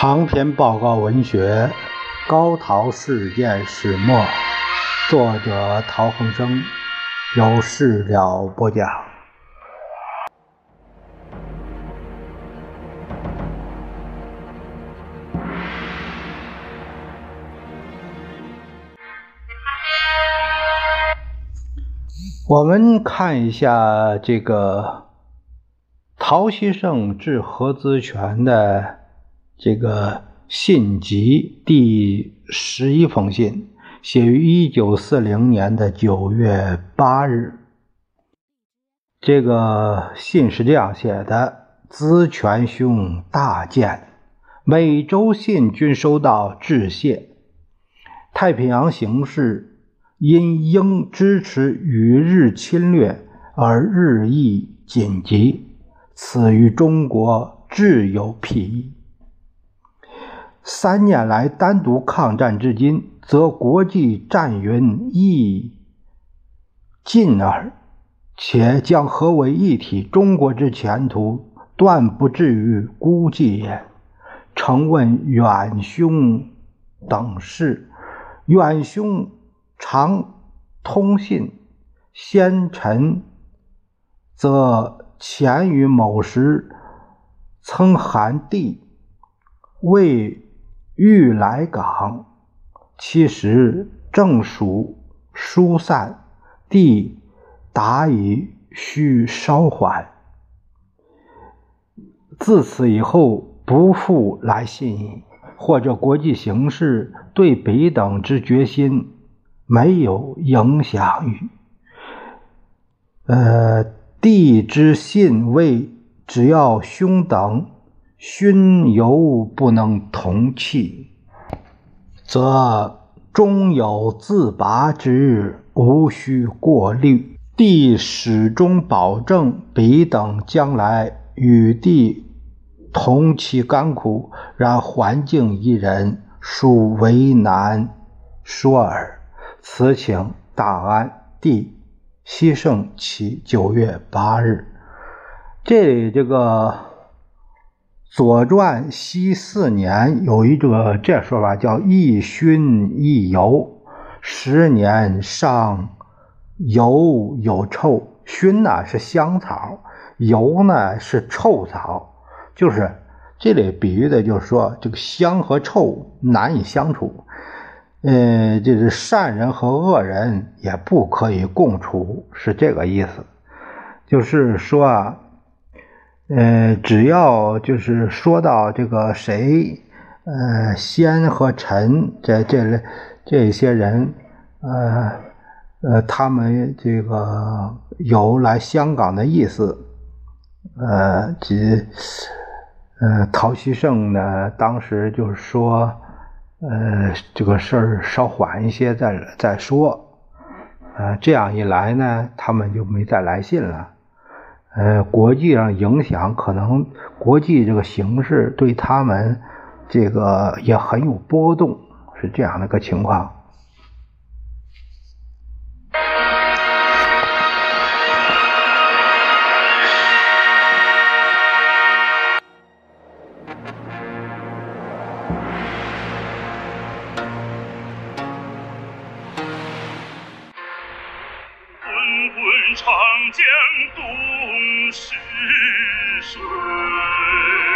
长篇报告文学《高陶事件始末》，作者陶恒生，由事了播讲。我们看一下这个陶希圣致何资权的这个信集第十一封信，写于一九四零年的九月八日。这个信是这样写的：“资权兄大见，每周信均收到，致谢。太平洋形势。”因应支持与日侵略而日益紧急，此与中国自有裨益。三年来单独抗战至今，则国际战云亦近耳，且将合为一体，中国之前途断不至于孤寂也。诚问远兄等事，远兄。常通信，先臣则前于某时曾函弟未欲来港，其实正属疏散，地答以需稍缓。自此以后不复来信矣。或者国际形势对彼等之决心。没有影响于，呃，弟之信谓，只要兄等熏犹不能同气，则终有自拔之日，无需过虑。弟始终保证彼等将来与弟同其甘苦，然环境一人，属为难说耳。此请大安帝西圣起九月八日。这里这个《左传》西四年有一个这说法，叫“一熏一油，十年上油有臭”。熏呢是香草，油呢是臭草，就是这里比喻的，就是说这个香和臭难以相处。呃，就是善人和恶人也不可以共处，是这个意思。就是说啊，呃，只要就是说到这个谁，呃，先和陈这这类这些人，呃呃，他们这个有来香港的意思，呃，即呃，陶希圣呢，当时就是说。呃，这个事儿稍缓一些再再说，呃，这样一来呢，他们就没再来信了。呃，国际上影响可能国际这个形势对他们这个也很有波动，是这样的一个情况。问长江东逝水。